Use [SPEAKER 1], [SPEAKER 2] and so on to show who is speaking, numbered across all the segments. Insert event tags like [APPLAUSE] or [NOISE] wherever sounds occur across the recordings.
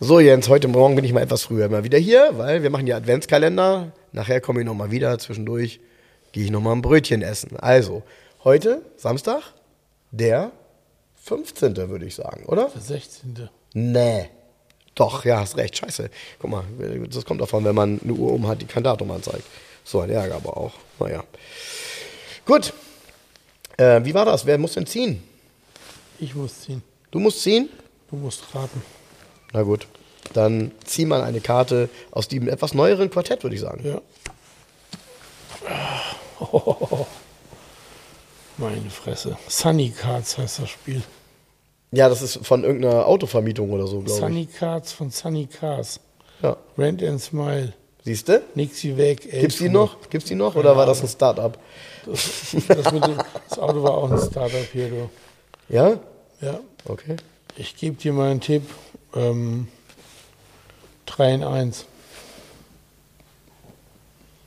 [SPEAKER 1] So, Jens, heute Morgen bin ich mal etwas früher mal wieder hier, weil wir machen ja Adventskalender. Nachher komme ich nochmal wieder. Zwischendurch gehe ich nochmal ein Brötchen essen. Also, heute, Samstag, der 15. würde ich sagen, oder?
[SPEAKER 2] Der 16.
[SPEAKER 1] Nee. Doch, ja, hast recht. Scheiße. Guck mal, das kommt davon, wenn man eine Uhr um hat, die kein Datum anzeigt. So ein Ärger aber auch. Naja. Gut. Äh, wie war das? Wer muss denn ziehen?
[SPEAKER 2] Ich muss ziehen.
[SPEAKER 1] Du musst ziehen?
[SPEAKER 2] Du musst raten.
[SPEAKER 1] Na gut. Dann zieh mal eine Karte aus dem etwas neueren Quartett, würde ich sagen.
[SPEAKER 2] Ja. Oh, [LAUGHS] meine Fresse. Sunny Cards heißt das Spiel.
[SPEAKER 1] Ja, das ist von irgendeiner Autovermietung oder so, glaube
[SPEAKER 2] Sunny
[SPEAKER 1] ich.
[SPEAKER 2] Cards von Sunny Cars.
[SPEAKER 1] Ja.
[SPEAKER 2] Rent and Smile.
[SPEAKER 1] Siehst du?
[SPEAKER 2] Nixie weg.
[SPEAKER 1] Gibt's die noch? Gibt's die noch? Oder war das ein Start-up?
[SPEAKER 2] Das, das, das Auto war auch ein Startup hier, du.
[SPEAKER 1] Ja?
[SPEAKER 2] Ja.
[SPEAKER 1] Okay.
[SPEAKER 2] Ich gebe dir mal einen Tipp. Ähm, 3 in 1.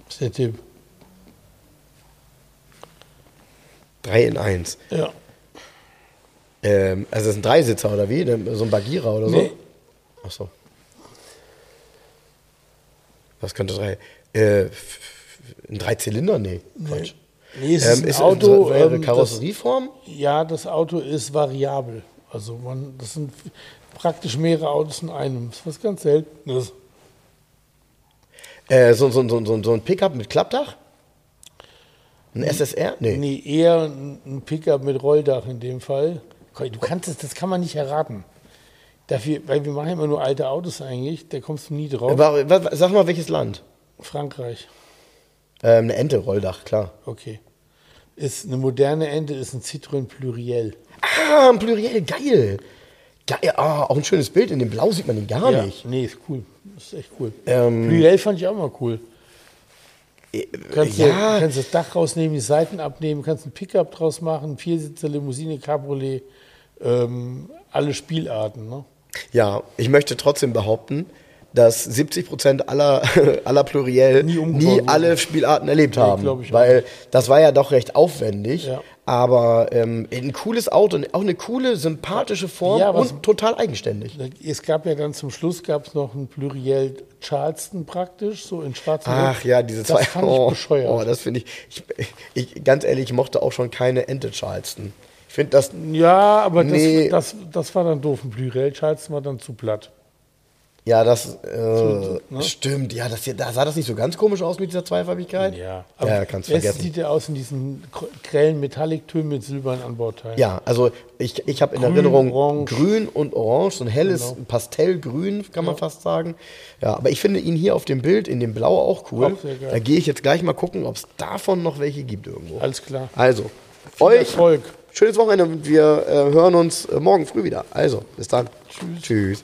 [SPEAKER 2] Das ist der Tipp.
[SPEAKER 1] 3 in 1.
[SPEAKER 2] Ja.
[SPEAKER 1] Ähm, also das ist ein Dreisitzer oder wie? So ein Bagheera oder so?
[SPEAKER 2] Nee.
[SPEAKER 1] Ach so. Was könnte drei? Äh, ein Dreizylinder? Nee, Quatsch.
[SPEAKER 2] Nee, es ist
[SPEAKER 1] Ähm,
[SPEAKER 2] ein
[SPEAKER 1] ist
[SPEAKER 2] Auto.
[SPEAKER 1] so eine
[SPEAKER 2] ähm,
[SPEAKER 1] Karosserieform?
[SPEAKER 2] Das, ja, das Auto ist variabel. Also man, das sind praktisch mehrere Autos in einem. Das ist was ganz Seltenes.
[SPEAKER 1] Äh, so, so, so, so, so ein Pickup mit Klappdach? Ein SSR? Nee.
[SPEAKER 2] Nee, eher ein Pickup mit Rolldach in dem Fall. Du kannst es, das kann man nicht erraten. Dafür, weil wir machen immer nur alte Autos eigentlich, da kommst du nie drauf.
[SPEAKER 1] Wa- Sag mal, welches Land?
[SPEAKER 2] Frankreich,
[SPEAKER 1] Ähm, eine Ente, Rolldach, klar.
[SPEAKER 2] okay. Ist eine moderne Ente, ist ein Citroën Pluriel.
[SPEAKER 1] Ah, ein Pluriel, geil. Geil, ah, auch ein schönes Bild. In dem Blau sieht man ihn gar
[SPEAKER 2] ja,
[SPEAKER 1] nicht.
[SPEAKER 2] nee, ist cool. Ist echt cool.
[SPEAKER 1] Ähm,
[SPEAKER 2] Pluriel fand ich auch mal cool. Kannst,
[SPEAKER 1] ja.
[SPEAKER 2] du, kannst das Dach rausnehmen, die Seiten abnehmen, kannst ein Pickup draus machen, Viersitzer, Limousine, Cabriolet, ähm, alle Spielarten. Ne?
[SPEAKER 1] Ja, ich möchte trotzdem behaupten, dass 70 Prozent aller, [LAUGHS] aller Pluriel
[SPEAKER 2] Nie
[SPEAKER 1] nie, alle Spielarten erlebt
[SPEAKER 2] Nee,
[SPEAKER 1] haben.
[SPEAKER 2] ich auch
[SPEAKER 1] weil das war ja doch recht aufwendig.
[SPEAKER 2] Ja.
[SPEAKER 1] Aber ähm, ein cooles Auto, auch eine coole, sympathische Form
[SPEAKER 2] Ja,
[SPEAKER 1] und total eigenständig.
[SPEAKER 2] Es gab ja dann zum Schluss gab's noch ein Pluriel Charleston praktisch, so in schwarz
[SPEAKER 1] Ach ja, diese
[SPEAKER 2] das
[SPEAKER 1] zwei.
[SPEAKER 2] fand ich
[SPEAKER 1] oh,
[SPEAKER 2] bescheuert.
[SPEAKER 1] oh, das finde ich, ich, ich. Ganz ehrlich, ich mochte auch schon keine Ente Charleston. Ich finde das.
[SPEAKER 2] Ja, aber das,
[SPEAKER 1] Nee.
[SPEAKER 2] das, das war dann doof. Ein Pluriel Charleston war dann zu platt.
[SPEAKER 1] Ja, das äh,
[SPEAKER 2] ne?
[SPEAKER 1] stimmt. Ja, das, da sah das nicht so ganz komisch aus mit dieser Zweifarbigkeit.
[SPEAKER 2] Ja,
[SPEAKER 1] ja kannst
[SPEAKER 2] es
[SPEAKER 1] vergessen.
[SPEAKER 2] sieht ja aus in diesen gr- grellen Metalliktönen mit silbernen Anbauteilen.
[SPEAKER 1] Ja, also ich, ich habe in Erinnerung
[SPEAKER 2] orange.
[SPEAKER 1] grün und orange, so ein helles
[SPEAKER 2] Genau.
[SPEAKER 1] Pastellgrün, kann man fast sagen. Ja, aber ich finde ihn hier auf dem Bild in dem Blau auch cool.
[SPEAKER 2] Auch.
[SPEAKER 1] Da gehe ich jetzt gleich mal gucken, ob es davon noch welche gibt irgendwo.
[SPEAKER 2] Alles klar.
[SPEAKER 1] Also,
[SPEAKER 2] Viel
[SPEAKER 1] euch
[SPEAKER 2] Erfolg.
[SPEAKER 1] schönes Wochenende und wir äh, hören uns äh, morgen früh wieder. Also, bis dann. Tschüss. Tschüss.